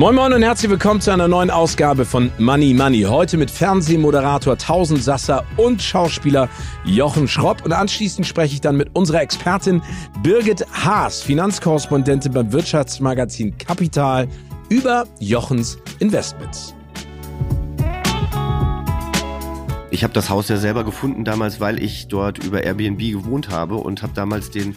Moin Moin und herzlich willkommen zu einer neuen Ausgabe von Money Money. Heute mit Fernsehmoderator Tausendsasser und Schauspieler Jochen Schropp. Und anschließend spreche ich dann mit unserer Expertin Birgit Haas, Finanzkorrespondentin beim Wirtschaftsmagazin Kapital, über Jochens Investments. Ich habe das Haus ja selber gefunden damals, weil ich dort über Airbnb gewohnt habe und habe damals den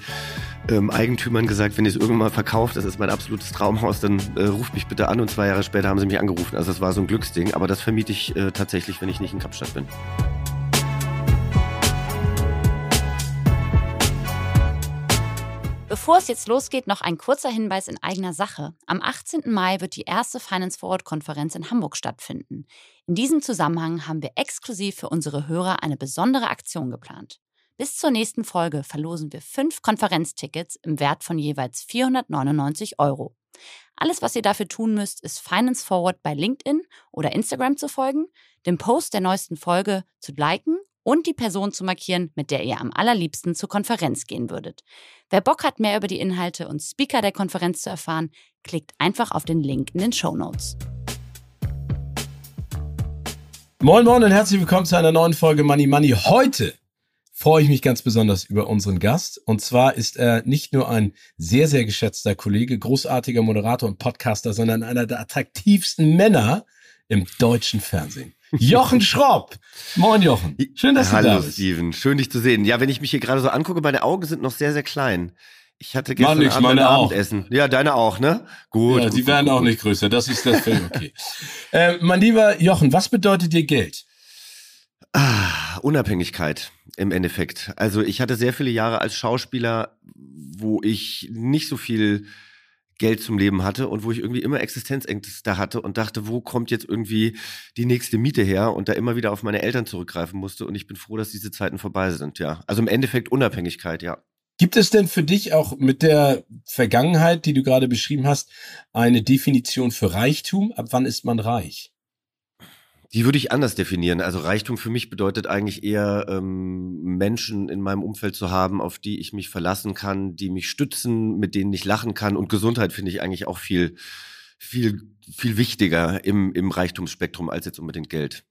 ähm, Eigentümern gesagt, wenn ihr es irgendwann mal verkauft, das ist mein absolutes Traumhaus, dann äh, ruft mich bitte an und zwei Jahre später haben sie mich angerufen. Also das war so ein Glücksding, aber das vermiete ich äh, tatsächlich, wenn ich nicht in Kapstadt bin. Bevor es jetzt losgeht, noch ein kurzer Hinweis in eigener Sache. Am 18. Mai wird die erste Finance Forward Konferenz in Hamburg stattfinden. In diesem Zusammenhang haben wir exklusiv für unsere Hörer eine besondere Aktion geplant. Bis zur nächsten Folge verlosen wir fünf Konferenztickets im Wert von jeweils 499 Euro. Alles, was ihr dafür tun müsst, ist Finance Forward bei LinkedIn oder Instagram zu folgen, den Post der neuesten Folge zu liken und die Person zu markieren, mit der ihr am allerliebsten zur Konferenz gehen würdet. Wer Bock hat, mehr über die Inhalte und Speaker der Konferenz zu erfahren, klickt einfach auf den Link in den Show Notes. Moin Moin und herzlich willkommen zu einer neuen Folge Money Money. Heute freue ich mich ganz besonders über unseren Gast. Und zwar ist er nicht nur ein sehr, sehr geschätzter Kollege, großartiger Moderator und Podcaster, sondern einer der attraktivsten Männer im deutschen Fernsehen. Jochen Schropp. Moin Jochen. Schön, dass Hallo, du da bist. Hallo Steven, schön dich zu sehen. Ja, wenn ich mich hier gerade so angucke, meine Augen sind noch sehr, sehr klein. Ich hatte gestern nix, Abend ein meine auch. Abendessen. Ja, deine auch, ne? Gut. Ja, gut, die gut, werden gut, auch nicht größer. Das ist das völlig okay. äh, mein lieber Jochen, was bedeutet dir Geld? Ah, Unabhängigkeit im Endeffekt. Also ich hatte sehr viele Jahre als Schauspieler, wo ich nicht so viel Geld zum Leben hatte und wo ich irgendwie immer Existenzängste hatte und dachte, wo kommt jetzt irgendwie die nächste Miete her und da immer wieder auf meine Eltern zurückgreifen musste und ich bin froh, dass diese Zeiten vorbei sind, ja. Also im Endeffekt Unabhängigkeit, ja. Gibt es denn für dich auch mit der Vergangenheit, die du gerade beschrieben hast, eine Definition für Reichtum? Ab wann ist man reich? Die würde ich anders definieren. Also Reichtum für mich bedeutet eigentlich eher ähm, Menschen in meinem Umfeld zu haben, auf die ich mich verlassen kann, die mich stützen, mit denen ich lachen kann. Und Gesundheit finde ich eigentlich auch viel, viel, viel wichtiger im, im Reichtumsspektrum als jetzt unbedingt Geld.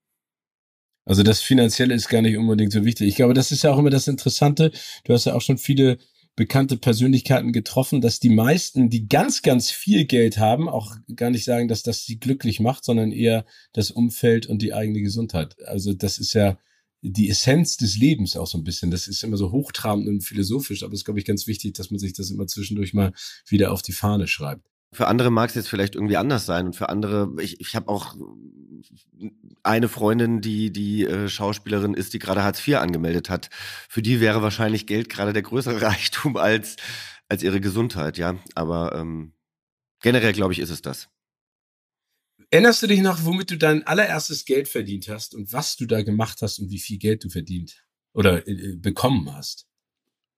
Also das Finanzielle ist gar nicht unbedingt so wichtig. Ich glaube, das ist ja auch immer das Interessante. Du hast ja auch schon viele bekannte Persönlichkeiten getroffen, dass die meisten, die ganz, ganz viel Geld haben, auch gar nicht sagen, dass das sie glücklich macht, sondern eher das Umfeld und die eigene Gesundheit. Also das ist ja die Essenz des Lebens auch so ein bisschen. Das ist immer so hochtrabend und philosophisch, aber es ist, glaube ich, ganz wichtig, dass man sich das immer zwischendurch mal wieder auf die Fahne schreibt. Für andere mag es jetzt vielleicht irgendwie anders sein und für andere, ich, ich habe auch eine Freundin, die die äh, Schauspielerin ist, die gerade Hartz IV angemeldet hat. Für die wäre wahrscheinlich Geld gerade der größere Reichtum als als ihre Gesundheit, ja. Aber ähm, generell glaube ich, ist es das. Erinnerst du dich noch, womit du dein allererstes Geld verdient hast und was du da gemacht hast und wie viel Geld du verdient oder äh, bekommen hast?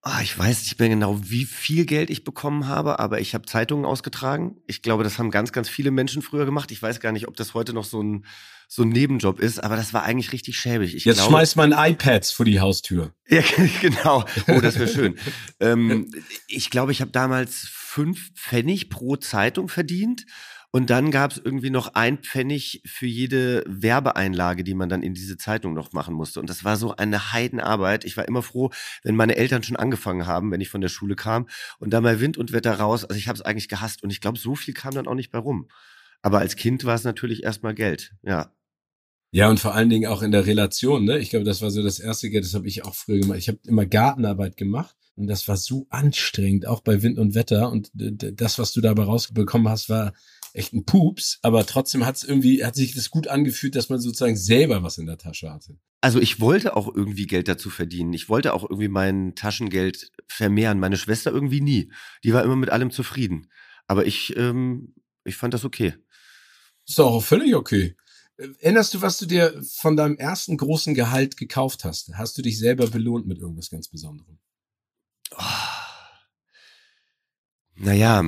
Ah, ich weiß nicht mehr genau, wie viel Geld ich bekommen habe, aber ich habe Zeitungen ausgetragen. Ich glaube, das haben ganz, ganz viele Menschen früher gemacht. Ich weiß gar nicht, ob das heute noch so ein, so ein Nebenjob ist, aber das war eigentlich richtig schäbig. Ich Jetzt glaube, schmeißt man iPads vor die Haustür. Ja, genau. Oh, das wäre schön. ähm, ich glaube, ich habe damals fünf Pfennig pro Zeitung verdient. Und dann gab es irgendwie noch ein Pfennig für jede Werbeeinlage, die man dann in diese Zeitung noch machen musste. Und das war so eine Heidenarbeit. Ich war immer froh, wenn meine Eltern schon angefangen haben, wenn ich von der Schule kam. Und dann mal Wind und Wetter raus. Also ich habe es eigentlich gehasst. Und ich glaube, so viel kam dann auch nicht bei rum. Aber als Kind war es natürlich erstmal Geld. Ja. Ja, und vor allen Dingen auch in der Relation, ne? Ich glaube, das war so das erste Geld, das habe ich auch früher gemacht. Ich habe immer Gartenarbeit gemacht und das war so anstrengend, auch bei Wind und Wetter. Und das, was du dabei rausbekommen hast, war echt ein Pups, aber trotzdem hat es irgendwie, hat sich das gut angefühlt, dass man sozusagen selber was in der Tasche hatte. Also ich wollte auch irgendwie Geld dazu verdienen. Ich wollte auch irgendwie mein Taschengeld vermehren. Meine Schwester irgendwie nie. Die war immer mit allem zufrieden. Aber ich, ähm, ich fand das okay. Ist doch auch völlig okay. Erinnerst du, was du dir von deinem ersten großen Gehalt gekauft hast? Hast du dich selber belohnt mit irgendwas ganz Besonderem? Oh. Naja,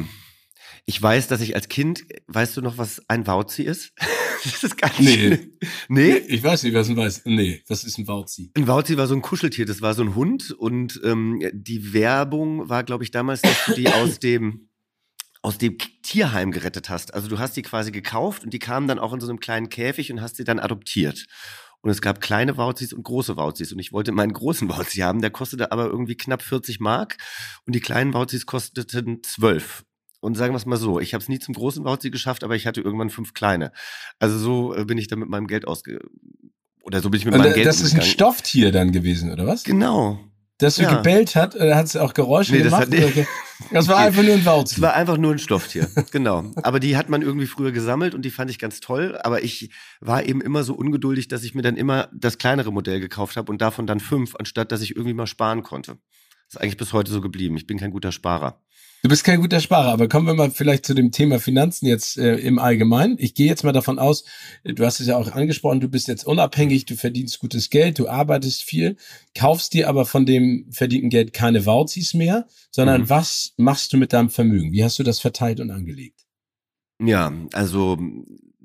ich weiß, dass ich als Kind, weißt du noch, was ein Wauzi ist? das ist gar nicht. Nee. nee. Ich weiß nicht, was ein weiß. Nee, was ist ein Wauzi? Ein Wauzi war so ein Kuscheltier, das war so ein Hund und ähm, die Werbung war, glaube ich, damals, dass du die aus dem aus dem Tierheim gerettet hast. Also du hast die quasi gekauft und die kamen dann auch in so einem kleinen Käfig und hast sie dann adoptiert. Und es gab kleine Wauzis und große Wauzis. Und ich wollte meinen großen Wauzi haben, der kostete aber irgendwie knapp 40 Mark. Und die kleinen Wauzis kosteten 12. Und sagen wir es mal so, ich habe es nie zum großen Wauzi geschafft, aber ich hatte irgendwann fünf kleine. Also so äh, bin ich dann mit meinem Geld ausge... Oder so bin ich mit meinem Geld Das ist ein Stofftier dann gewesen, oder was? Genau. Dass ja. gebellt hat, oder hat es auch Geräusche nee, gemacht? Das, hat, das war einfach nur ein Wauzi. Das war einfach nur ein Stofftier, genau. Aber die hat man irgendwie früher gesammelt und die fand ich ganz toll. Aber ich war eben immer so ungeduldig, dass ich mir dann immer das kleinere Modell gekauft habe und davon dann fünf, anstatt dass ich irgendwie mal sparen konnte. Das ist eigentlich bis heute so geblieben. Ich bin kein guter Sparer. Du bist kein guter Sparer, aber kommen wir mal vielleicht zu dem Thema Finanzen jetzt äh, im Allgemeinen. Ich gehe jetzt mal davon aus, du hast es ja auch angesprochen, du bist jetzt unabhängig, du verdienst gutes Geld, du arbeitest viel, kaufst dir aber von dem verdienten Geld keine Wauzis mehr, sondern mhm. was machst du mit deinem Vermögen? Wie hast du das verteilt und angelegt? Ja, also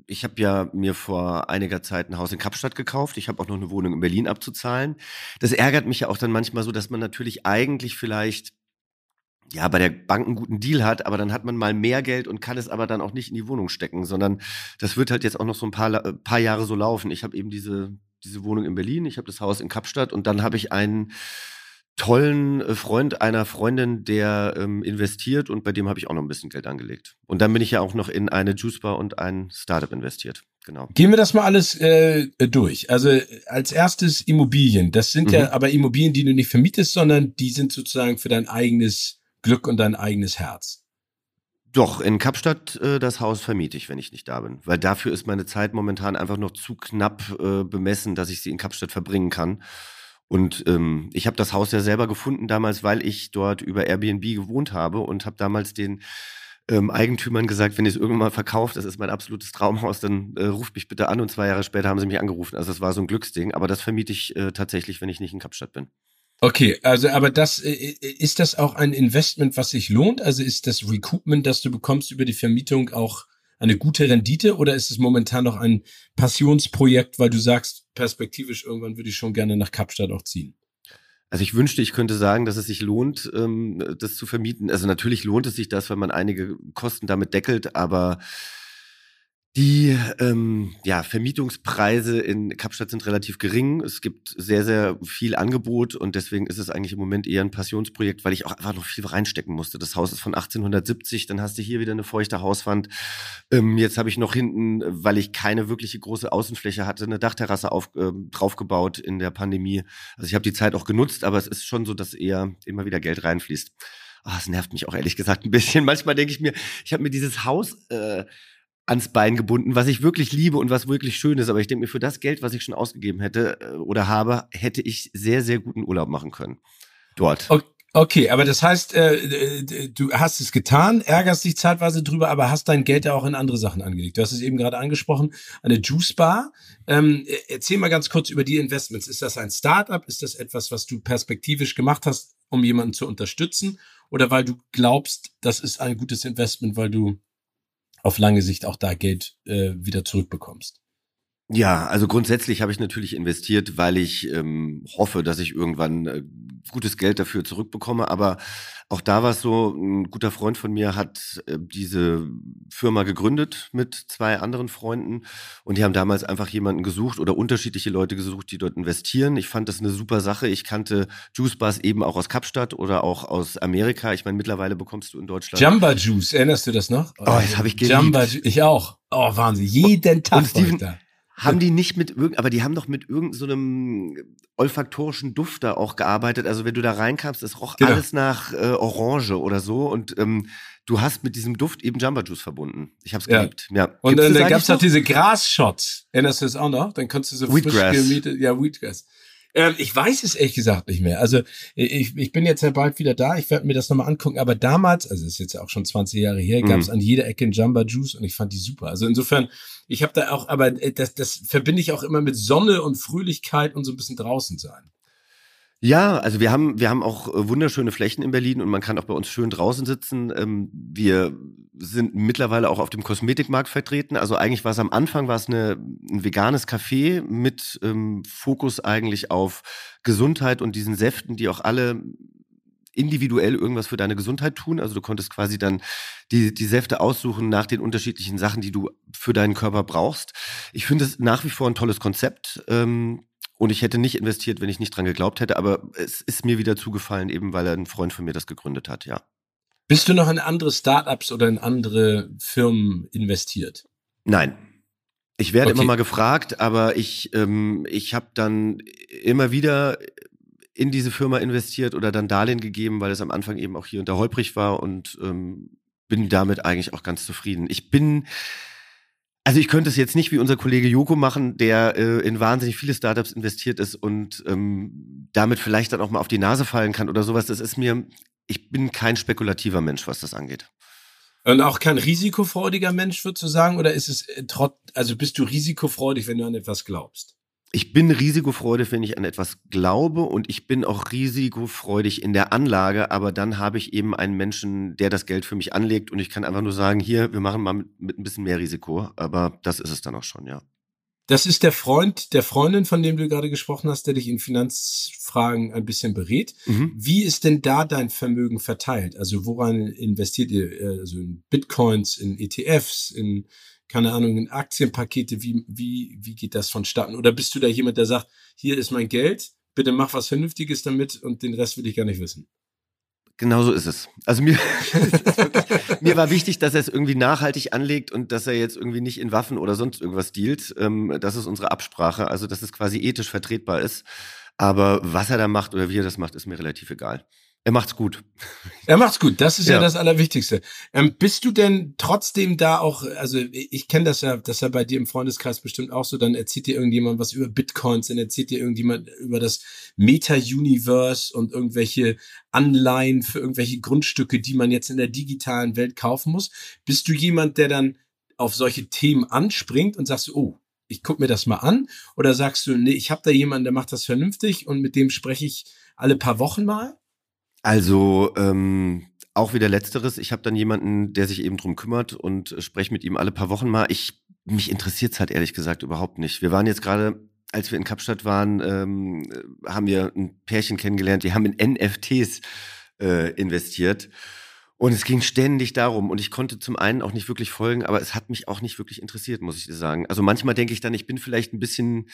ich habe ja mir vor einiger Zeit ein Haus in Kapstadt gekauft. Ich habe auch noch eine Wohnung in Berlin abzuzahlen. Das ärgert mich ja auch dann manchmal so, dass man natürlich eigentlich vielleicht ja, bei der Bank einen guten Deal hat, aber dann hat man mal mehr Geld und kann es aber dann auch nicht in die Wohnung stecken, sondern das wird halt jetzt auch noch so ein paar, äh, paar Jahre so laufen. Ich habe eben diese, diese Wohnung in Berlin, ich habe das Haus in Kapstadt und dann habe ich einen tollen äh, Freund einer Freundin, der ähm, investiert und bei dem habe ich auch noch ein bisschen Geld angelegt. Und dann bin ich ja auch noch in eine Juicebar und ein Startup investiert. Genau. Gehen wir das mal alles äh, durch. Also als erstes Immobilien. Das sind mhm. ja aber Immobilien, die du nicht vermietest, sondern die sind sozusagen für dein eigenes Glück und dein eigenes Herz. Doch, in Kapstadt äh, das Haus vermiete ich, wenn ich nicht da bin. Weil dafür ist meine Zeit momentan einfach noch zu knapp äh, bemessen, dass ich sie in Kapstadt verbringen kann. Und ähm, ich habe das Haus ja selber gefunden damals, weil ich dort über Airbnb gewohnt habe und habe damals den ähm, Eigentümern gesagt, wenn ihr es irgendwann mal verkauft, das ist mein absolutes Traumhaus, dann äh, ruft mich bitte an. Und zwei Jahre später haben sie mich angerufen. Also es war so ein Glücksding. Aber das vermiete ich äh, tatsächlich, wenn ich nicht in Kapstadt bin. Okay, also aber das äh, äh, ist das auch ein Investment, was sich lohnt? Also ist das Recoupment, das du bekommst über die Vermietung auch eine gute Rendite oder ist es momentan noch ein Passionsprojekt, weil du sagst, perspektivisch irgendwann würde ich schon gerne nach Kapstadt auch ziehen? Also ich wünschte, ich könnte sagen, dass es sich lohnt, ähm, das zu vermieten. Also natürlich lohnt es sich das, weil man einige Kosten damit deckelt, aber die ähm, ja, Vermietungspreise in Kapstadt sind relativ gering. Es gibt sehr, sehr viel Angebot und deswegen ist es eigentlich im Moment eher ein Passionsprojekt, weil ich auch einfach noch viel reinstecken musste. Das Haus ist von 1870, dann hast du hier wieder eine feuchte Hauswand. Ähm, jetzt habe ich noch hinten, weil ich keine wirkliche große Außenfläche hatte, eine Dachterrasse auf, äh, draufgebaut in der Pandemie. Also ich habe die Zeit auch genutzt, aber es ist schon so, dass eher immer wieder Geld reinfließt. Ah, es nervt mich auch ehrlich gesagt ein bisschen. Manchmal denke ich mir, ich habe mir dieses Haus äh, ans Bein gebunden, was ich wirklich liebe und was wirklich schön ist. Aber ich denke mir, für das Geld, was ich schon ausgegeben hätte äh, oder habe, hätte ich sehr, sehr guten Urlaub machen können. Dort. Okay, aber das heißt, äh, du hast es getan, ärgerst dich zeitweise drüber, aber hast dein Geld ja auch in andere Sachen angelegt. Du hast es eben gerade angesprochen, eine Juice Bar. Ähm, erzähl mal ganz kurz über die Investments. Ist das ein Startup? Ist das etwas, was du perspektivisch gemacht hast, um jemanden zu unterstützen? Oder weil du glaubst, das ist ein gutes Investment, weil du auf lange Sicht auch da Geld äh, wieder zurückbekommst. Ja, also grundsätzlich habe ich natürlich investiert, weil ich ähm, hoffe, dass ich irgendwann äh, gutes Geld dafür zurückbekomme. Aber auch da war es so, ein guter Freund von mir hat äh, diese Firma gegründet mit zwei anderen Freunden und die haben damals einfach jemanden gesucht oder unterschiedliche Leute gesucht, die dort investieren. Ich fand das eine super Sache. Ich kannte Juice Bars eben auch aus Kapstadt oder auch aus Amerika. Ich meine, mittlerweile bekommst du in Deutschland. Jamba Juice, erinnerst du das noch? Oh, das habe ich geliebt. Jamba, ich auch. Oh, Wahnsinn. Jeden Tag. Und Steven, haben die nicht mit irgend, aber die haben doch mit irgendeinem so olfaktorischen Duft da auch gearbeitet. Also wenn du da reinkamst, es roch genau. alles nach äh, Orange oder so und ähm, du hast mit diesem Duft eben Jamba Juice verbunden. Ich hab's geliebt. Ja. ja. Und dann, dann gab's noch diese Grasshots. Erinnerst du das auch noch? Dann konntest du so Wheatgrass. frisch gemietet, ja, Wheatgrass. Ähm, ich weiß es ehrlich gesagt nicht mehr. Also ich, ich bin jetzt ja bald wieder da, ich werde mir das nochmal angucken, aber damals, also ist jetzt ja auch schon 20 Jahre her, gab es mhm. an jeder Ecke einen Jamba Juice und ich fand die super. Also insofern, ich habe da auch, aber äh, das, das verbinde ich auch immer mit Sonne und Fröhlichkeit und so ein bisschen draußen sein. Ja, also wir haben, wir haben auch äh, wunderschöne Flächen in Berlin und man kann auch bei uns schön draußen sitzen. Ähm, wir sind mittlerweile auch auf dem Kosmetikmarkt vertreten. Also eigentlich war es am Anfang war es eine, ein veganes Café mit ähm, Fokus eigentlich auf Gesundheit und diesen Säften, die auch alle individuell irgendwas für deine Gesundheit tun. Also du konntest quasi dann die, die Säfte aussuchen nach den unterschiedlichen Sachen, die du für deinen Körper brauchst. Ich finde es nach wie vor ein tolles Konzept. Ähm, und ich hätte nicht investiert, wenn ich nicht dran geglaubt hätte, aber es ist mir wieder zugefallen, eben weil ein Freund von mir das gegründet hat, ja. Bist du noch in andere Startups oder in andere Firmen investiert? Nein. Ich werde okay. immer mal gefragt, aber ich, ähm, ich habe dann immer wieder in diese Firma investiert oder dann Darlehen gegeben, weil es am Anfang eben auch hier unter holprig war und ähm, bin damit eigentlich auch ganz zufrieden. Ich bin also ich könnte es jetzt nicht wie unser Kollege Joko machen, der äh, in wahnsinnig viele Startups investiert ist und ähm, damit vielleicht dann auch mal auf die Nase fallen kann oder sowas. Das ist mir, ich bin kein spekulativer Mensch, was das angeht. Und auch kein risikofreudiger Mensch, würdest du sagen, oder ist es äh, trotz, also bist du risikofreudig, wenn du an etwas glaubst? Ich bin risikofreudig, wenn ich an etwas glaube und ich bin auch risikofreudig in der Anlage, aber dann habe ich eben einen Menschen, der das Geld für mich anlegt und ich kann einfach nur sagen, hier, wir machen mal mit, mit ein bisschen mehr Risiko, aber das ist es dann auch schon, ja. Das ist der Freund der Freundin, von dem du gerade gesprochen hast, der dich in Finanzfragen ein bisschen berät. Mhm. Wie ist denn da dein Vermögen verteilt? Also woran investiert ihr? Also in Bitcoins, in ETFs, in keine Ahnung, in Aktienpakete, wie, wie, wie geht das vonstatten? Oder bist du da jemand, der sagt, hier ist mein Geld, bitte mach was Vernünftiges damit und den Rest will ich gar nicht wissen? Genau so ist es. Also mir, mir war wichtig, dass er es irgendwie nachhaltig anlegt und dass er jetzt irgendwie nicht in Waffen oder sonst irgendwas dealt. Ähm, das ist unsere Absprache, also dass es quasi ethisch vertretbar ist. Aber was er da macht oder wie er das macht, ist mir relativ egal. Er macht's gut. Er macht's gut. Das ist ja, ja das Allerwichtigste. Ähm, bist du denn trotzdem da auch, also ich kenne das ja, das ist ja bei dir im Freundeskreis bestimmt auch so, dann erzählt dir irgendjemand was über Bitcoins, dann erzählt dir irgendjemand über das Meta-Universe und irgendwelche Anleihen für irgendwelche Grundstücke, die man jetzt in der digitalen Welt kaufen muss. Bist du jemand, der dann auf solche Themen anspringt und sagst, oh, ich guck mir das mal an? Oder sagst du, nee, ich habe da jemanden, der macht das vernünftig und mit dem spreche ich alle paar Wochen mal? Also ähm, auch wieder letzteres. Ich habe dann jemanden, der sich eben drum kümmert und spreche mit ihm alle paar Wochen mal. Ich mich interessiert's halt ehrlich gesagt überhaupt nicht. Wir waren jetzt gerade, als wir in Kapstadt waren, ähm, haben wir ein Pärchen kennengelernt. Die haben in NFTs äh, investiert. Und es ging ständig darum. Und ich konnte zum einen auch nicht wirklich folgen, aber es hat mich auch nicht wirklich interessiert, muss ich dir sagen. Also manchmal denke ich dann, ich bin vielleicht ein bisschen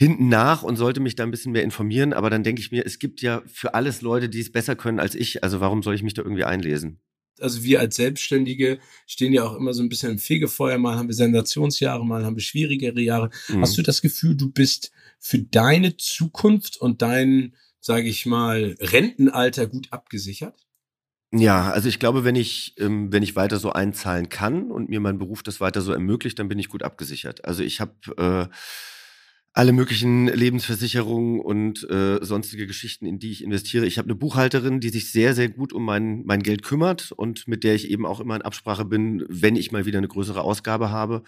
hinten nach und sollte mich da ein bisschen mehr informieren. Aber dann denke ich mir, es gibt ja für alles Leute, die es besser können als ich. Also warum soll ich mich da irgendwie einlesen? Also wir als Selbstständige stehen ja auch immer so ein bisschen im Fegefeuer. Mal haben wir Sensationsjahre, mal haben wir schwierigere Jahre. Mhm. Hast du das Gefühl, du bist für deine Zukunft und dein, sage ich mal, Rentenalter gut abgesichert? Ja, also ich glaube, wenn ich, ähm, wenn ich weiter so einzahlen kann und mir mein Beruf das weiter so ermöglicht, dann bin ich gut abgesichert. Also ich habe äh, alle möglichen Lebensversicherungen und äh, sonstige Geschichten, in die ich investiere. Ich habe eine Buchhalterin, die sich sehr, sehr gut um mein, mein Geld kümmert und mit der ich eben auch immer in Absprache bin, wenn ich mal wieder eine größere Ausgabe habe.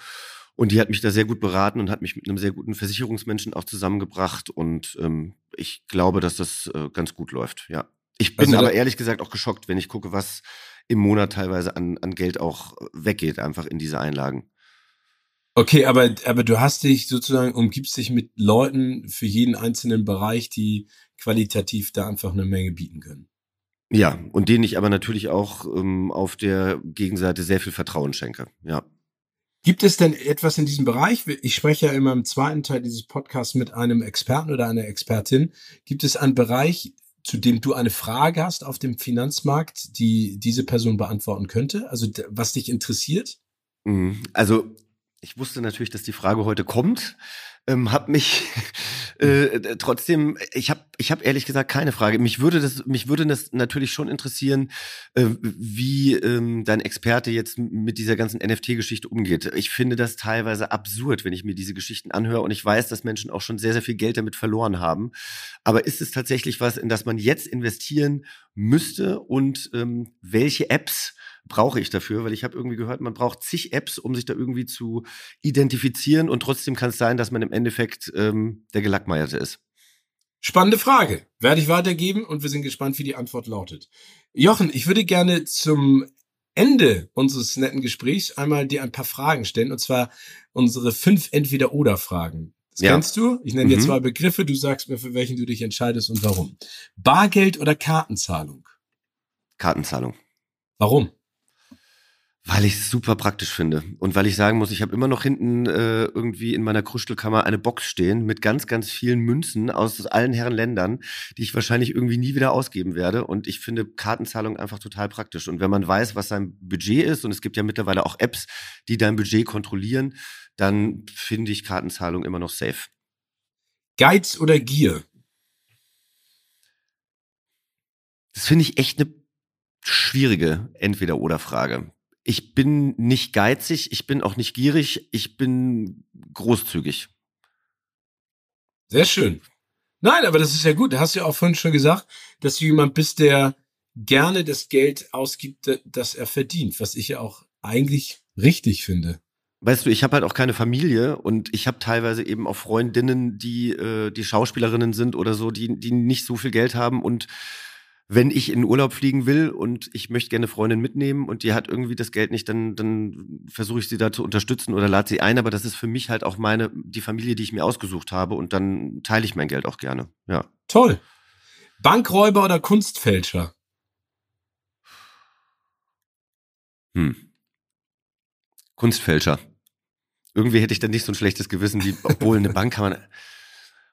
Und die hat mich da sehr gut beraten und hat mich mit einem sehr guten Versicherungsmenschen auch zusammengebracht. Und ähm, ich glaube, dass das äh, ganz gut läuft, ja. Ich bin also, aber ehrlich gesagt auch geschockt, wenn ich gucke, was im Monat teilweise an, an Geld auch weggeht, einfach in diese Einlagen. Okay, aber, aber du hast dich sozusagen, umgibst dich mit Leuten für jeden einzelnen Bereich, die qualitativ da einfach eine Menge bieten können. Ja, und denen ich aber natürlich auch ähm, auf der Gegenseite sehr viel Vertrauen schenke, ja. Gibt es denn etwas in diesem Bereich? Ich spreche ja immer im zweiten Teil dieses Podcasts mit einem Experten oder einer Expertin. Gibt es einen Bereich, zu dem du eine Frage hast auf dem Finanzmarkt, die diese Person beantworten könnte? Also was dich interessiert? Mhm. Also ich wusste natürlich, dass die Frage heute kommt, ähm, habe mich äh, trotzdem, ich habe ich hab ehrlich gesagt keine Frage. Mich würde das, mich würde das natürlich schon interessieren, äh, wie ähm, dein Experte jetzt mit dieser ganzen NFT-Geschichte umgeht. Ich finde das teilweise absurd, wenn ich mir diese Geschichten anhöre und ich weiß, dass Menschen auch schon sehr, sehr viel Geld damit verloren haben. Aber ist es tatsächlich was, in das man jetzt investieren müsste und ähm, welche Apps brauche ich dafür, weil ich habe irgendwie gehört, man braucht zig Apps, um sich da irgendwie zu identifizieren und trotzdem kann es sein, dass man im Endeffekt ähm, der Gelackmeierte ist. Spannende Frage. Werde ich weitergeben und wir sind gespannt, wie die Antwort lautet. Jochen, ich würde gerne zum Ende unseres netten Gesprächs einmal dir ein paar Fragen stellen und zwar unsere fünf Entweder-Oder-Fragen. Das ja. kennst du? Ich nenne dir mhm. zwei Begriffe, du sagst mir, für welchen du dich entscheidest und warum. Bargeld oder Kartenzahlung? Kartenzahlung. Warum? Weil ich es super praktisch finde und weil ich sagen muss, ich habe immer noch hinten äh, irgendwie in meiner Krustelkammer eine Box stehen mit ganz, ganz vielen Münzen aus allen Herren Ländern, die ich wahrscheinlich irgendwie nie wieder ausgeben werde. Und ich finde Kartenzahlung einfach total praktisch. Und wenn man weiß, was sein Budget ist, und es gibt ja mittlerweile auch Apps, die dein Budget kontrollieren, dann finde ich Kartenzahlung immer noch safe. Geiz oder Gier? Das finde ich echt eine schwierige Entweder-oder-Frage ich bin nicht geizig, ich bin auch nicht gierig, ich bin großzügig. Sehr schön. Nein, aber das ist ja gut. Du hast ja auch vorhin schon gesagt, dass du jemand bist, der gerne das Geld ausgibt, das er verdient, was ich ja auch eigentlich richtig finde. Weißt du, ich habe halt auch keine Familie und ich habe teilweise eben auch Freundinnen, die äh, die Schauspielerinnen sind oder so, die die nicht so viel Geld haben und wenn ich in Urlaub fliegen will und ich möchte gerne Freundin mitnehmen und die hat irgendwie das Geld nicht, dann, dann versuche ich sie da zu unterstützen oder lade sie ein. Aber das ist für mich halt auch meine, die Familie, die ich mir ausgesucht habe und dann teile ich mein Geld auch gerne. Ja. Toll. Bankräuber oder Kunstfälscher? Hm. Kunstfälscher. Irgendwie hätte ich dann nicht so ein schlechtes Gewissen, wie, obwohl eine Bank kann man.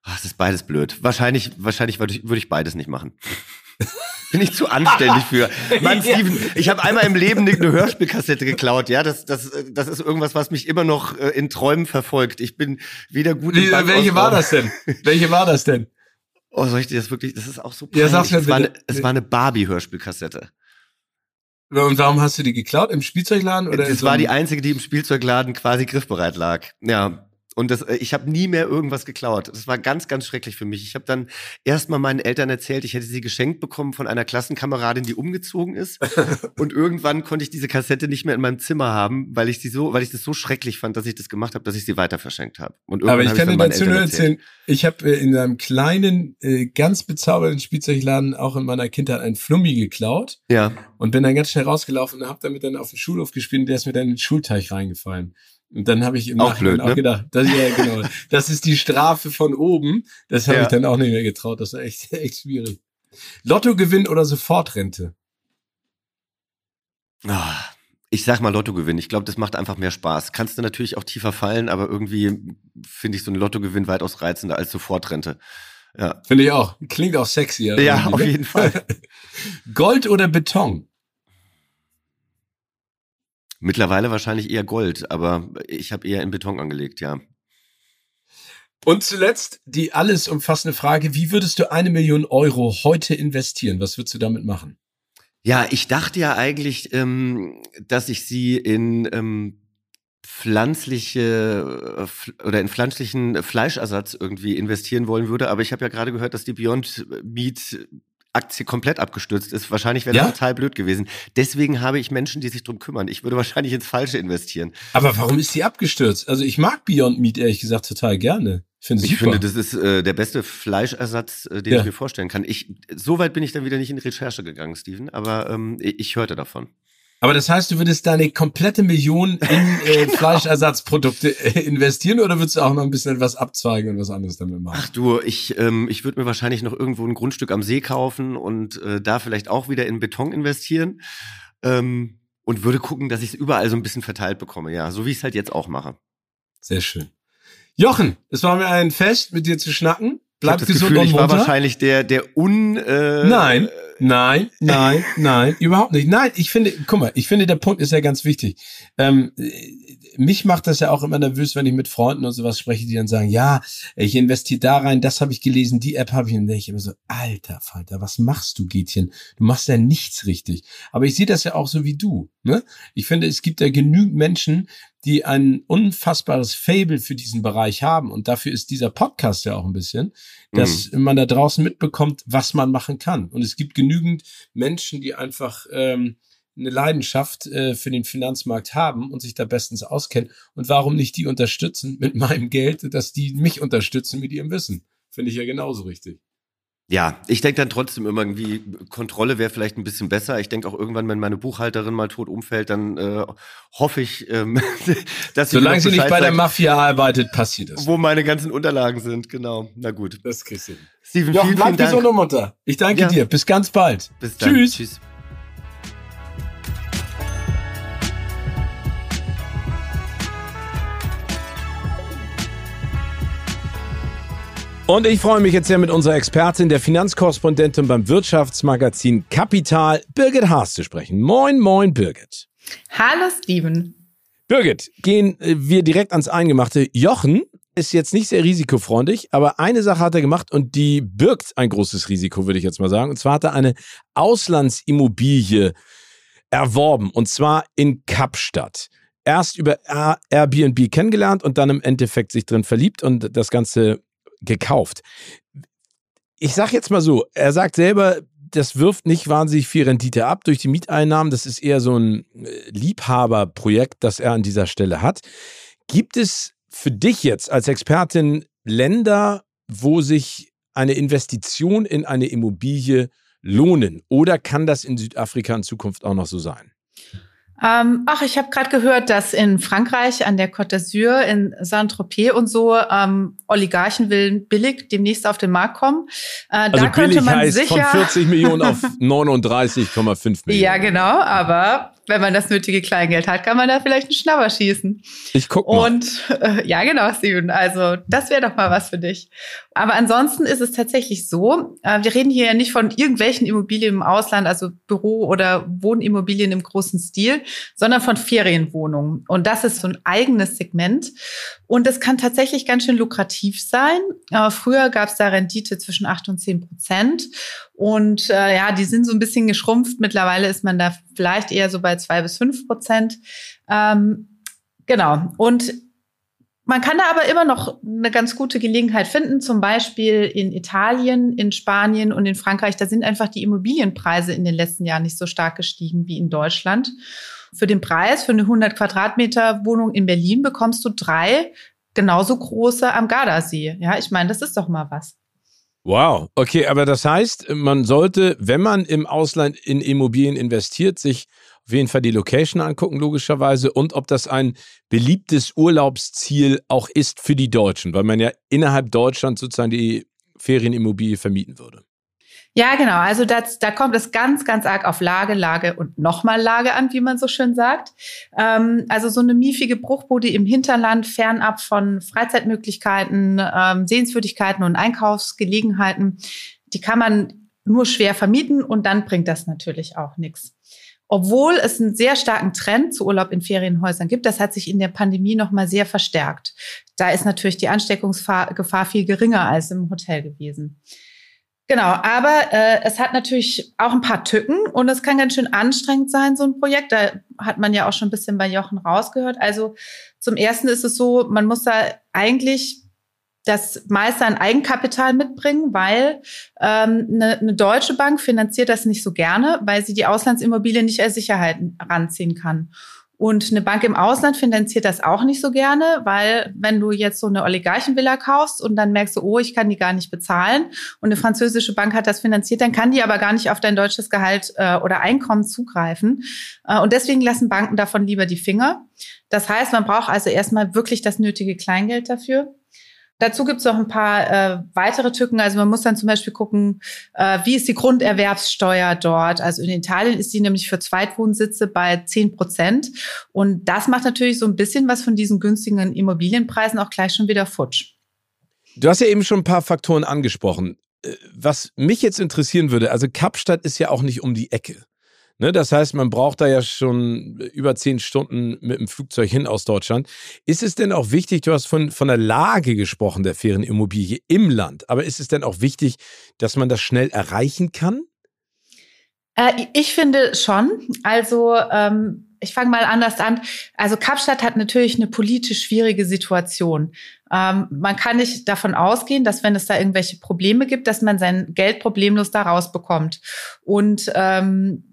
Ach, das ist beides blöd. Wahrscheinlich, wahrscheinlich würde ich, würde ich beides nicht machen. Bin ich zu anständig für. Mann, Steven, ich habe einmal im Leben eine Hörspielkassette geklaut, ja. Das, das, das ist irgendwas, was mich immer noch äh, in Träumen verfolgt. Ich bin weder gut Wie, Welche war das denn? Welche war das denn? Oh, soll ich dir das wirklich? Das ist auch so peinlich. Ja, sag's mir es, war eine, es war eine Barbie-Hörspielkassette. Und warum hast du die geklaut? Im Spielzeugladen? Oder es so war die einzige, die im Spielzeugladen quasi griffbereit lag. Ja. Und das, äh, ich habe nie mehr irgendwas geklaut. Das war ganz, ganz schrecklich für mich. Ich habe dann erst mal meinen Eltern erzählt, ich hätte sie geschenkt bekommen von einer Klassenkameradin, die umgezogen ist. und irgendwann konnte ich diese Kassette nicht mehr in meinem Zimmer haben, weil ich sie so, weil ich das so schrecklich fand, dass ich das gemacht habe, dass ich sie weiter verschenkt habe. Aber ich kann dir dazu nur erzählen, ich habe äh, in einem kleinen, äh, ganz bezaubernden Spielzeugladen auch in meiner Kindheit einen Flummi geklaut. Ja. Und bin dann ganz schnell rausgelaufen und habe damit dann auf den Schulhof gespielt und der ist mir dann in den Schulteich reingefallen. Und dann habe ich im auch Nachhinein blöd, auch ne? gedacht, das, ja, genau, das ist die Strafe von oben. Das habe ja. ich dann auch nicht mehr getraut. Das war echt, echt schwierig. Lottogewinn oder Sofortrente? Ah, ich sag mal Lottogewinn. Ich glaube, das macht einfach mehr Spaß. Kannst du natürlich auch tiefer fallen, aber irgendwie finde ich so ein Lottogewinn weitaus reizender als Sofortrente. Ja. Finde ich auch. Klingt auch sexier. Ja, auf jeden Fall. Gold oder Beton? Mittlerweile wahrscheinlich eher Gold, aber ich habe eher in Beton angelegt, ja. Und zuletzt die alles umfassende Frage, wie würdest du eine Million Euro heute investieren? Was würdest du damit machen? Ja, ich dachte ja eigentlich, ähm, dass ich sie in ähm, pflanzliche äh, oder in pflanzlichen Fleischersatz irgendwie investieren wollen würde, aber ich habe ja gerade gehört, dass die Beyond Meat Aktie komplett abgestürzt ist. Wahrscheinlich wäre das ja? total blöd gewesen. Deswegen habe ich Menschen, die sich drum kümmern. Ich würde wahrscheinlich ins Falsche investieren. Aber warum ist die abgestürzt? Also ich mag Beyond Meat ehrlich gesagt total gerne. Ich, finde, ich finde, das ist äh, der beste Fleischersatz, äh, den ja. ich mir vorstellen kann. Ich, so weit bin ich dann wieder nicht in Recherche gegangen, Steven, aber ähm, ich, ich hörte davon. Aber das heißt, du würdest deine komplette Million in äh, Fleischersatzprodukte äh, investieren oder würdest du auch noch ein bisschen was abzweigen und was anderes damit machen? Ach du, ich, ähm, ich würde mir wahrscheinlich noch irgendwo ein Grundstück am See kaufen und äh, da vielleicht auch wieder in Beton investieren. Ähm, und würde gucken, dass ich es überall so ein bisschen verteilt bekomme, ja, so wie ich es halt jetzt auch mache. Sehr schön. Jochen, es war mir ein Fest, mit dir zu schnacken. Bleib gesund Gefühl, und munter. Ich war wahrscheinlich der, der un, äh, Nein Nein, nein, nein, überhaupt nicht. Nein, ich finde, guck mal, ich finde, der Punkt ist ja ganz wichtig. Ähm, mich macht das ja auch immer nervös, wenn ich mit Freunden und sowas spreche, die dann sagen, ja, ich investiere da rein, das habe ich gelesen, die App habe ich. Und dann denke ich immer so, alter Falter, was machst du, Gätchen? Du machst ja nichts richtig. Aber ich sehe das ja auch so wie du. Ne? Ich finde, es gibt ja genügend Menschen, die ein unfassbares Fable für diesen Bereich haben. Und dafür ist dieser Podcast ja auch ein bisschen, dass mhm. man da draußen mitbekommt, was man machen kann. Und es gibt genügend Menschen, die einfach ähm, eine Leidenschaft äh, für den Finanzmarkt haben und sich da bestens auskennen. Und warum nicht die unterstützen mit meinem Geld, dass die mich unterstützen mit ihrem Wissen? Finde ich ja genauso richtig. Ja, ich denke dann trotzdem immer irgendwie, Kontrolle wäre vielleicht ein bisschen besser. Ich denke auch irgendwann, wenn meine Buchhalterin mal tot umfällt, dann äh, hoffe ich, ähm, dass sie. Solange sie nicht bei der Mafia arbeitet, passiert es. Wo meine ganzen Unterlagen sind, genau. Na gut. Das kriegst du. Steven, Jochen, vielen, vielen Dank. Gesund Mutter. Ich danke ja. dir. Bis ganz bald. Bis dann. Tschüss. Tschüss. Und ich freue mich jetzt sehr mit unserer Expertin, der Finanzkorrespondentin beim Wirtschaftsmagazin Kapital, Birgit Haas, zu sprechen. Moin, moin, Birgit. Hallo, Steven. Birgit, gehen äh, wir direkt ans Eingemachte. Jochen ist jetzt nicht sehr risikofreundlich, aber eine Sache hat er gemacht und die birgt ein großes Risiko, würde ich jetzt mal sagen. Und zwar hat er eine Auslandsimmobilie erworben und zwar in Kapstadt erst über Airbnb kennengelernt und dann im Endeffekt sich drin verliebt und das Ganze gekauft. Ich sag jetzt mal so, er sagt selber, das wirft nicht wahnsinnig viel Rendite ab durch die Mieteinnahmen. Das ist eher so ein äh, Liebhaberprojekt, das er an dieser Stelle hat. Gibt es für dich jetzt als Expertin Länder, wo sich eine Investition in eine Immobilie lohnen? Oder kann das in Südafrika in Zukunft auch noch so sein? Ähm, ach, ich habe gerade gehört, dass in Frankreich an der Côte d'Azur, in Saint-Tropez und so ähm, Oligarchenvillen billig demnächst auf den Markt kommen. Äh, also da könnte man heißt sicher von 40 Millionen auf 39,5 Millionen. Ja, genau, aber wenn man das nötige Kleingeld hat, kann man da vielleicht einen Schnapper schießen. Ich guck mal. Und äh, ja, genau, Steven. Also das wäre doch mal was für dich. Aber ansonsten ist es tatsächlich so, äh, wir reden hier ja nicht von irgendwelchen Immobilien im Ausland, also Büro- oder Wohnimmobilien im großen Stil, sondern von Ferienwohnungen. Und das ist so ein eigenes Segment. Und es kann tatsächlich ganz schön lukrativ sein. Äh, früher gab es da Rendite zwischen acht und zehn Prozent. Und äh, ja, die sind so ein bisschen geschrumpft. Mittlerweile ist man da vielleicht eher so bei zwei bis fünf Prozent. Ähm, genau. Und man kann da aber immer noch eine ganz gute Gelegenheit finden, zum Beispiel in Italien, in Spanien und in Frankreich. Da sind einfach die Immobilienpreise in den letzten Jahren nicht so stark gestiegen wie in Deutschland. Für den Preis für eine 100 Quadratmeter Wohnung in Berlin bekommst du drei genauso große am Gardasee. Ja, ich meine, das ist doch mal was. Wow, okay, aber das heißt, man sollte, wenn man im Ausland in Immobilien investiert, sich auf jeden Fall die Location angucken, logischerweise, und ob das ein beliebtes Urlaubsziel auch ist für die Deutschen, weil man ja innerhalb Deutschlands sozusagen die Ferienimmobilie vermieten würde. Ja, genau. Also das, da kommt es ganz, ganz arg auf Lage, Lage und nochmal Lage an, wie man so schön sagt. Ähm, also so eine miefige Bruchbude im Hinterland, fernab von Freizeitmöglichkeiten, ähm, Sehenswürdigkeiten und Einkaufsgelegenheiten, die kann man nur schwer vermieten und dann bringt das natürlich auch nichts. Obwohl es einen sehr starken Trend zu Urlaub in Ferienhäusern gibt, das hat sich in der Pandemie nochmal sehr verstärkt. Da ist natürlich die Ansteckungsgefahr viel geringer als im Hotel gewesen. Genau, aber äh, es hat natürlich auch ein paar Tücken und es kann ganz schön anstrengend sein, so ein Projekt. Da hat man ja auch schon ein bisschen bei Jochen rausgehört. Also zum Ersten ist es so, man muss da eigentlich das meiste an Eigenkapital mitbringen, weil ähm, eine, eine deutsche Bank finanziert das nicht so gerne, weil sie die Auslandsimmobilien nicht als Sicherheit ranziehen kann. Und eine Bank im Ausland finanziert das auch nicht so gerne, weil wenn du jetzt so eine Oligarchenvilla kaufst und dann merkst du, oh, ich kann die gar nicht bezahlen und eine französische Bank hat das finanziert, dann kann die aber gar nicht auf dein deutsches Gehalt äh, oder Einkommen zugreifen. Äh, und deswegen lassen Banken davon lieber die Finger. Das heißt, man braucht also erstmal wirklich das nötige Kleingeld dafür. Dazu gibt es noch ein paar äh, weitere Tücken. Also man muss dann zum Beispiel gucken, äh, wie ist die Grunderwerbssteuer dort. Also in Italien ist die nämlich für Zweitwohnsitze bei 10 Prozent. Und das macht natürlich so ein bisschen was von diesen günstigen Immobilienpreisen auch gleich schon wieder futsch. Du hast ja eben schon ein paar Faktoren angesprochen. äh, was mich jetzt interessieren würde, also Kapstadt ist ja auch nicht um die Ecke. Ne, das heißt, man braucht da ja schon über zehn Stunden mit dem Flugzeug hin aus Deutschland. Ist es denn auch wichtig, du hast von, von der Lage gesprochen, der Ferienimmobilie im Land, aber ist es denn auch wichtig, dass man das schnell erreichen kann? Äh, ich finde schon. Also ähm, ich fange mal anders an. Also Kapstadt hat natürlich eine politisch schwierige Situation. Ähm, man kann nicht davon ausgehen, dass wenn es da irgendwelche Probleme gibt, dass man sein Geld problemlos da rausbekommt. Und ähm,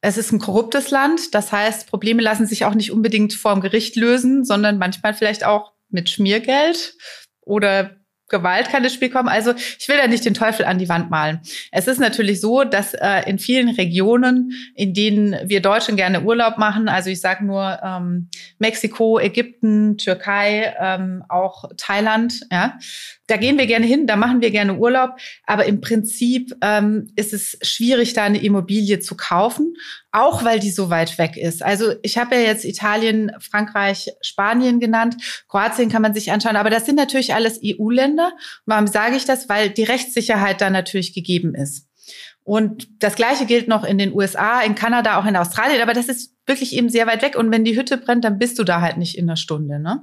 es ist ein korruptes Land. Das heißt, Probleme lassen sich auch nicht unbedingt vorm Gericht lösen, sondern manchmal vielleicht auch mit Schmiergeld oder Gewalt kann ins Spiel kommen. Also ich will da nicht den Teufel an die Wand malen. Es ist natürlich so, dass äh, in vielen Regionen, in denen wir Deutschen gerne Urlaub machen, also ich sage nur ähm, Mexiko, Ägypten, Türkei, ähm, auch Thailand, ja, da gehen wir gerne hin, da machen wir gerne Urlaub. Aber im Prinzip ähm, ist es schwierig, da eine Immobilie zu kaufen, auch weil die so weit weg ist. Also ich habe ja jetzt Italien, Frankreich, Spanien genannt. Kroatien kann man sich anschauen. Aber das sind natürlich alles EU-Länder. Warum sage ich das? Weil die Rechtssicherheit da natürlich gegeben ist. Und das Gleiche gilt noch in den USA, in Kanada, auch in Australien. Aber das ist wirklich eben sehr weit weg. Und wenn die Hütte brennt, dann bist du da halt nicht in einer Stunde. Ne?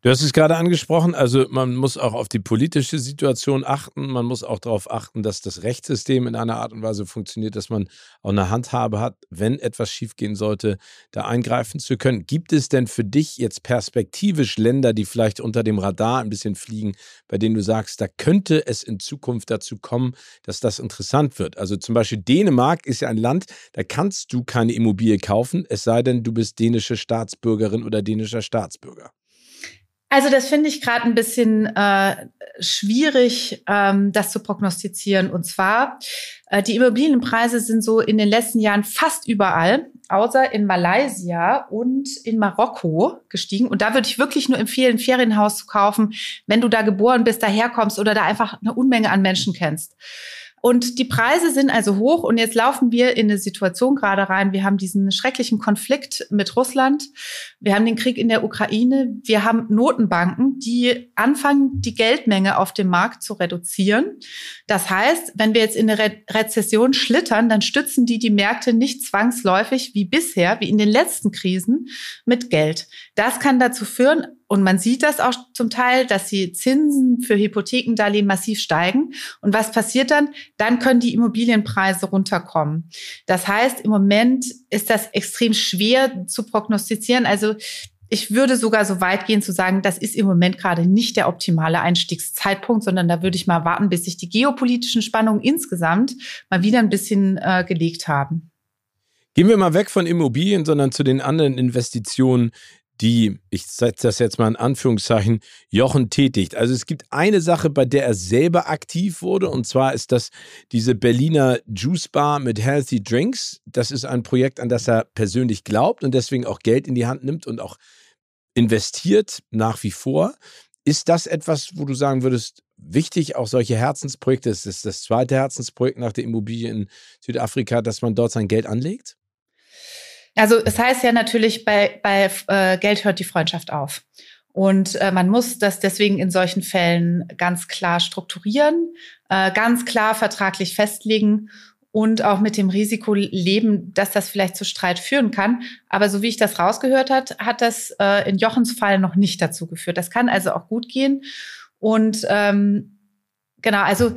Du hast es gerade angesprochen, also man muss auch auf die politische Situation achten, man muss auch darauf achten, dass das Rechtssystem in einer Art und Weise funktioniert, dass man auch eine Handhabe hat, wenn etwas schiefgehen sollte, da eingreifen zu können. Gibt es denn für dich jetzt perspektivisch Länder, die vielleicht unter dem Radar ein bisschen fliegen, bei denen du sagst, da könnte es in Zukunft dazu kommen, dass das interessant wird? Also zum Beispiel Dänemark ist ja ein Land, da kannst du keine Immobilie kaufen, es sei denn, du bist dänische Staatsbürgerin oder dänischer Staatsbürger. Also das finde ich gerade ein bisschen äh, schwierig, ähm, das zu prognostizieren. Und zwar, äh, die Immobilienpreise sind so in den letzten Jahren fast überall, außer in Malaysia und in Marokko gestiegen. Und da würde ich wirklich nur empfehlen, ein Ferienhaus zu kaufen, wenn du da geboren bist, daherkommst oder da einfach eine Unmenge an Menschen kennst. Und die Preise sind also hoch und jetzt laufen wir in eine Situation gerade rein. Wir haben diesen schrecklichen Konflikt mit Russland. Wir haben den Krieg in der Ukraine. Wir haben Notenbanken, die anfangen, die Geldmenge auf dem Markt zu reduzieren. Das heißt, wenn wir jetzt in eine Re Rezession schlittern, dann stützen die die Märkte nicht zwangsläufig wie bisher, wie in den letzten Krisen mit Geld. Das kann dazu führen, und man sieht das auch zum Teil, dass die Zinsen für Hypothekendarlehen massiv steigen. Und was passiert dann? Dann können die Immobilienpreise runterkommen. Das heißt, im Moment ist das extrem schwer zu prognostizieren. Also ich würde sogar so weit gehen zu sagen, das ist im Moment gerade nicht der optimale Einstiegszeitpunkt, sondern da würde ich mal warten, bis sich die geopolitischen Spannungen insgesamt mal wieder ein bisschen äh, gelegt haben. Gehen wir mal weg von Immobilien, sondern zu den anderen Investitionen, die, ich setze das jetzt mal in Anführungszeichen, Jochen tätigt. Also es gibt eine Sache, bei der er selber aktiv wurde, und zwar ist das diese Berliner Juice Bar mit Healthy Drinks. Das ist ein Projekt, an das er persönlich glaubt und deswegen auch Geld in die Hand nimmt und auch investiert nach wie vor. Ist das etwas, wo du sagen würdest, wichtig, auch solche Herzensprojekte, das ist das zweite Herzensprojekt nach der Immobilie in Südafrika, dass man dort sein Geld anlegt? Also es heißt ja natürlich, bei, bei äh, Geld hört die Freundschaft auf. Und äh, man muss das deswegen in solchen Fällen ganz klar strukturieren, äh, ganz klar vertraglich festlegen und auch mit dem Risiko leben, dass das vielleicht zu Streit führen kann. Aber so wie ich das rausgehört hat, hat das äh, in Jochens Fall noch nicht dazu geführt. Das kann also auch gut gehen. Und ähm, genau, also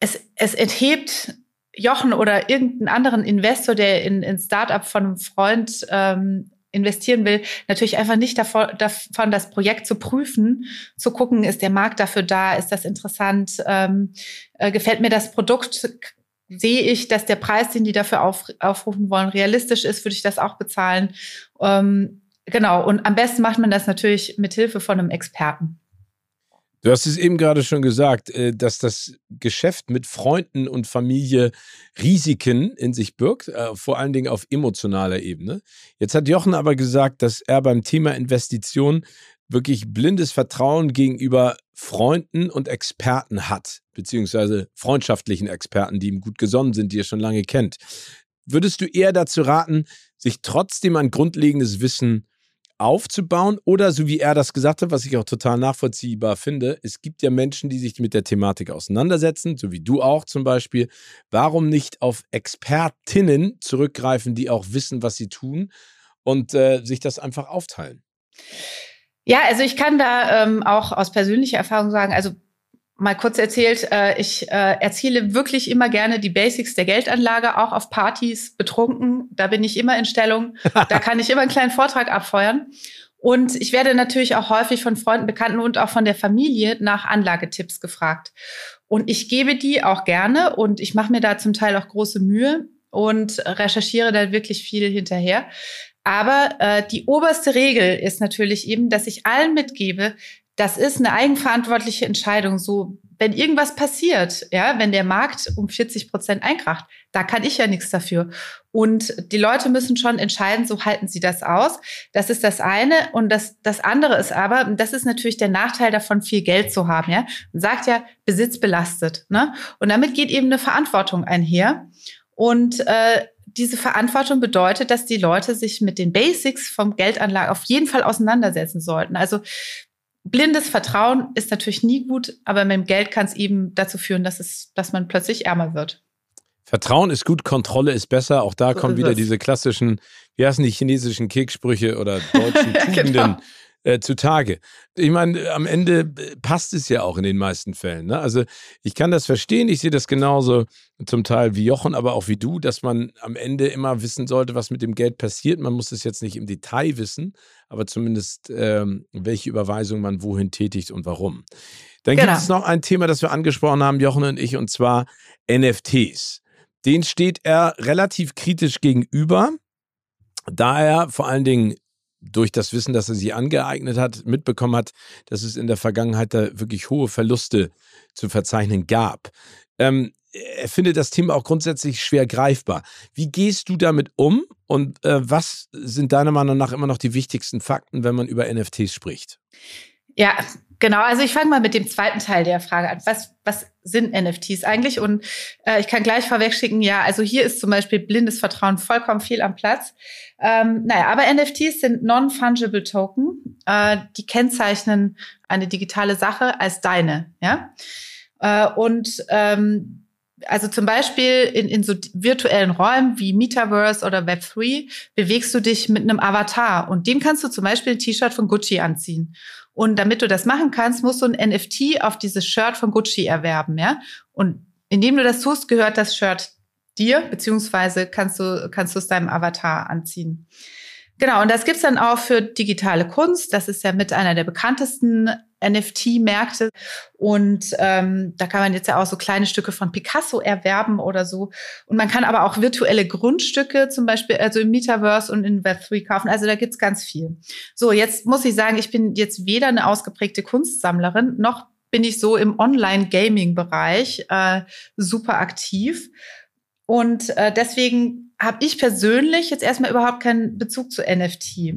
es, es enthebt Jochen oder irgendeinen anderen Investor, der in ein Startup von einem Freund ähm, investieren will, natürlich einfach nicht davon, davon, das Projekt zu prüfen, zu gucken, ist der Markt dafür da, ist das interessant, ähm, äh, gefällt mir das Produkt, sehe ich, dass der Preis, den die dafür auf, aufrufen wollen, realistisch ist, würde ich das auch bezahlen. Ähm, genau, und am besten macht man das natürlich mit Hilfe von einem Experten. Du hast es eben gerade schon gesagt, äh, dass das Geschäft mit Freunden und Familie Risiken in sich birgt, äh, vor allen Dingen auf emotionaler Ebene. Jetzt hat Jochen aber gesagt, dass er beim Thema Investition wirklich blindes Vertrauen gegenüber Freunden und Experten hat, beziehungsweise freundschaftlichen Experten, die ihm gut gesonnen sind, die er schon lange kennt. Würdest du eher dazu raten, sich trotzdem ein grundlegendes Wissen aufzubauen oder so wie er das gesagt hat, was ich auch total nachvollziehbar finde, es gibt ja Menschen, die sich mit der Thematik auseinandersetzen, so wie du auch zum Beispiel. Warum nicht auf Expertinnen zurückgreifen, die auch wissen, was sie tun und äh, sich das einfach aufteilen? Ja, also ich kann da ähm, auch aus persönlicher Erfahrung sagen, also mal kurz erzählt, äh, ich äh, erzähle wirklich immer gerne die Basics der Geldanlage, auch auf Partys, betrunken. Da bin ich immer in Stellung. Da kann ich immer einen kleinen Vortrag abfeuern. Und ich werde natürlich auch häufig von Freunden, Bekannten und auch von der Familie nach Anlagetipps gefragt. Und ich gebe die auch gerne und ich mache mir da zum Teil auch große Mühe und recherchiere da wirklich viel hinterher. Aber äh, die oberste Regel ist natürlich eben, dass ich allen mitgebe, das ist eine eigenverantwortliche Entscheidung. So, wenn irgendwas passiert, ja, wenn der Markt um 40 Prozent einkracht, da kann ich ja nichts dafür. Und die Leute müssen schon entscheiden, so halten sie das aus. Das ist das eine. Und das, das andere ist aber, das ist natürlich der Nachteil davon, viel Geld zu haben, ja. Man sagt ja, Besitz belastet, ne? Und damit geht eben eine Verantwortung einher. Und äh, diese Verantwortung bedeutet, dass die Leute sich mit den Basics vom Geldanlage auf jeden Fall auseinandersetzen sollten. Also blindes Vertrauen ist natürlich nie gut, aber mit dem Geld kann es eben dazu führen, dass es, dass man plötzlich ärmer wird. Vertrauen ist gut, Kontrolle ist besser. Auch da so kommen wieder das. diese klassischen, wie heißen die chinesischen Keksprüche oder deutschen Tugenden. genau äh, zutage. Ich meine, am Ende äh, passt es ja auch in den meisten Fällen. Ne? Also ich kann das verstehen, ich sehe das genauso zum Teil wie Jochen, aber auch wie du, dass man am Ende immer wissen sollte, was mit dem Geld passiert. Man muss es jetzt nicht im Detail wissen, aber zumindest ähm, welche Überweisung man wohin tätigt und warum. Dann genau. gibt es noch ein Thema, das wir angesprochen haben, Jochen und ich, und zwar NFTs. Den steht er relativ kritisch gegenüber, da er vor allen Dingen durch das Wissen, das er sich angeeignet hat, mitbekommen hat, dass es in der Vergangenheit da wirklich hohe Verluste zu verzeichnen gab. Ähm, er findet das Thema auch grundsätzlich schwer greifbar. Wie gehst du damit um und äh, was sind deiner Meinung nach immer noch die wichtigsten Fakten, wenn man über NFTs spricht? Ja, genau. Also ich fange mal mit dem zweiten Teil der Frage an. Was, was sind NFTs eigentlich? Und äh, ich kann gleich vorweg schicken, ja, also hier ist zum Beispiel blindes Vertrauen vollkommen viel am Platz. Ähm, naja, aber NFTs sind Non-Fungible Token. Äh, die kennzeichnen eine digitale Sache als deine, ja. Äh, und ähm, also zum Beispiel in, in so virtuellen Räumen wie Metaverse oder Web3 bewegst du dich mit einem Avatar und dem kannst du zum Beispiel ein T-Shirt von Gucci anziehen. Und damit du das machen kannst, musst du ein NFT auf dieses Shirt von Gucci erwerben, ja. Und indem du das tust, gehört das Shirt dir, beziehungsweise kannst du, kannst du es deinem Avatar anziehen. Genau, und das gibt's dann auch für digitale Kunst. Das ist ja mit einer der bekanntesten NFT-Märkte. Und ähm, da kann man jetzt ja auch so kleine Stücke von Picasso erwerben oder so. Und man kann aber auch virtuelle Grundstücke zum Beispiel, also im Metaverse und in Web3 kaufen. Also da gibt's ganz viel. So, jetzt muss ich sagen, ich bin jetzt weder eine ausgeprägte Kunstsammlerin, noch bin ich so im Online-Gaming-Bereich äh, super aktiv. Und äh, deswegen habe ich persönlich jetzt erstmal überhaupt keinen Bezug zu NFT.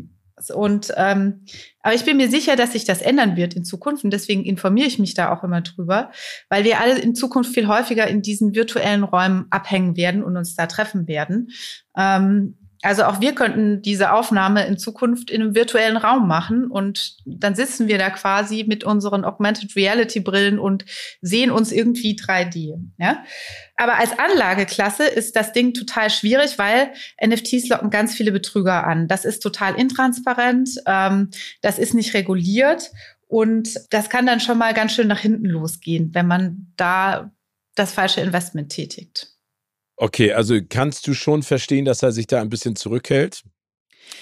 Und ähm, aber ich bin mir sicher, dass sich das ändern wird in Zukunft und deswegen informiere ich mich da auch immer drüber, weil wir alle in Zukunft viel häufiger in diesen virtuellen Räumen abhängen werden und uns da treffen werden. Ähm, also auch wir könnten diese Aufnahme in Zukunft in einem virtuellen Raum machen und dann sitzen wir da quasi mit unseren Augmented Reality Brillen und sehen uns irgendwie 3D. Ja? Aber als Anlageklasse ist das Ding total schwierig, weil NFTs locken ganz viele Betrüger an. Das ist total intransparent, ähm, das ist nicht reguliert und das kann dann schon mal ganz schön nach hinten losgehen, wenn man da das falsche Investment tätigt. Okay, also kannst du schon verstehen, dass er sich da ein bisschen zurückhält?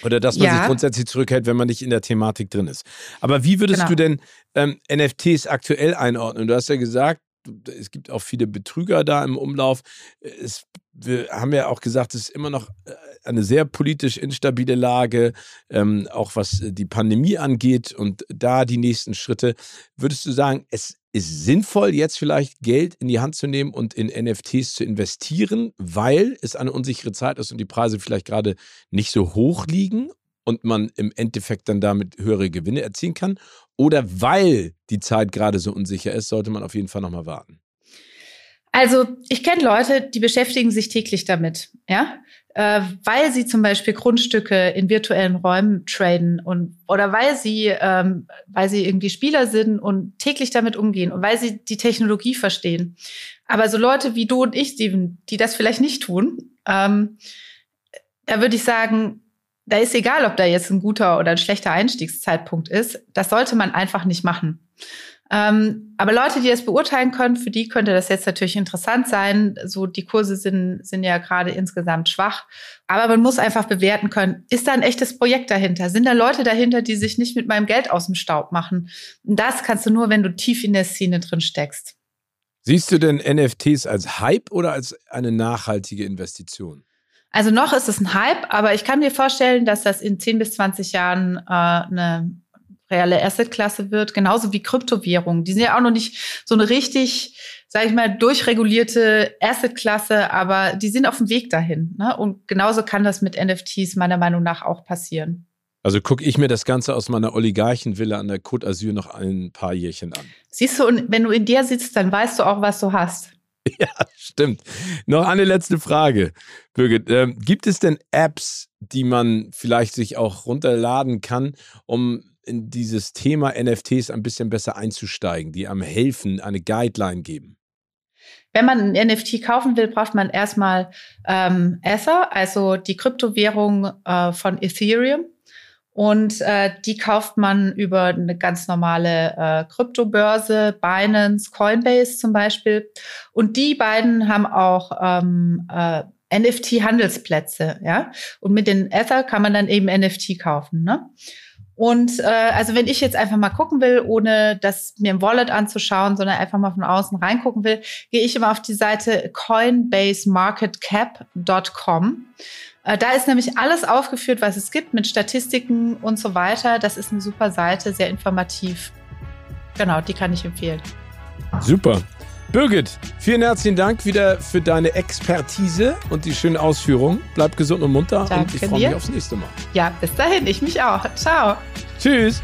Oder dass man ja. sich grundsätzlich zurückhält, wenn man nicht in der Thematik drin ist. Aber wie würdest genau. du denn ähm, NFTs aktuell einordnen? Du hast ja gesagt, es gibt auch viele Betrüger da im Umlauf. Es, wir haben ja auch gesagt, es ist immer noch äh, eine sehr politisch instabile Lage, ähm, auch was die Pandemie angeht und da die nächsten Schritte. Würdest du sagen, es ist sinnvoll, jetzt vielleicht Geld in die Hand zu nehmen und in NFTs zu investieren, weil es eine unsichere Zeit ist und die Preise vielleicht gerade nicht so hoch liegen und man im Endeffekt dann damit höhere Gewinne erzielen kann? Oder weil die Zeit gerade so unsicher ist, sollte man auf jeden Fall nochmal warten? Also ich kenne Leute, die beschäftigen sich täglich damit, ja, äh, weil sie zum Beispiel Grundstücke in virtuellen Räumen traden und oder weil sie ähm, weil sie irgendwie Spieler sind und täglich damit umgehen und weil sie die Technologie verstehen. Aber so Leute wie du und ich, Steven, die das vielleicht nicht tun, ähm, da würde ich sagen, da ist egal, ob da jetzt ein guter oder ein schlechter Einstiegszeitpunkt ist. Das sollte man einfach nicht machen. Ähm, aber Leute, die das beurteilen können, für die könnte das jetzt natürlich interessant sein. So die Kurse sind, sind ja gerade insgesamt schwach. Aber man muss einfach bewerten können, ist da ein echtes Projekt dahinter? Sind da Leute dahinter, die sich nicht mit meinem Geld aus dem Staub machen? Und das kannst du nur, wenn du tief in der Szene drin steckst. Siehst du denn NFTs als Hype oder als eine nachhaltige Investition? Also noch ist es ein Hype, aber ich kann mir vorstellen, dass das in 10 bis 20 Jahren äh, eine reelle Assetklasse wird, genauso wie Kryptowährungen. Die sind ja auch noch nicht so eine richtig, sage ich mal, durchregulierte Assetklasse, aber die sind auf dem Weg dahin. Ne? Und genauso kann das mit NFTs meiner Meinung nach auch passieren. Also gucke ich mir das Ganze aus meiner Oligarchenvilla an der Côte d'Azur noch ein paar Jährchen an. Siehst du, und wenn du in der sitzt, dann weißt du auch, was du hast. Ja, stimmt. Noch eine letzte Frage, Birgit. Ähm, gibt es denn Apps, die man vielleicht sich auch runterladen kann, um in dieses Thema NFTs ein bisschen besser einzusteigen, die am helfen, eine Guideline geben? Wenn man ein NFT kaufen will, braucht man erstmal ähm, Ether, also die Kryptowährung äh, von Ethereum. Und äh, die kauft man über eine ganz normale äh, Kryptobörse, Binance, Coinbase zum Beispiel. Und die beiden haben auch ähm, äh, NFT-Handelsplätze, ja. Und mit den Ether kann man dann eben NFT kaufen, ne? Und äh, also wenn ich jetzt einfach mal gucken will, ohne das mir im Wallet anzuschauen, sondern einfach mal von außen reingucken will, gehe ich immer auf die Seite coinbasemarketcap.com. Äh, da ist nämlich alles aufgeführt, was es gibt mit Statistiken und so weiter. Das ist eine super Seite, sehr informativ. Genau, die kann ich empfehlen. Super. Birgit, vielen herzlichen Dank wieder für deine Expertise und die schönen Ausführungen. Bleib gesund und munter Danke und ich freue mich aufs nächste Mal. Ja, bis dahin, ich mich auch. Ciao. Tschüss.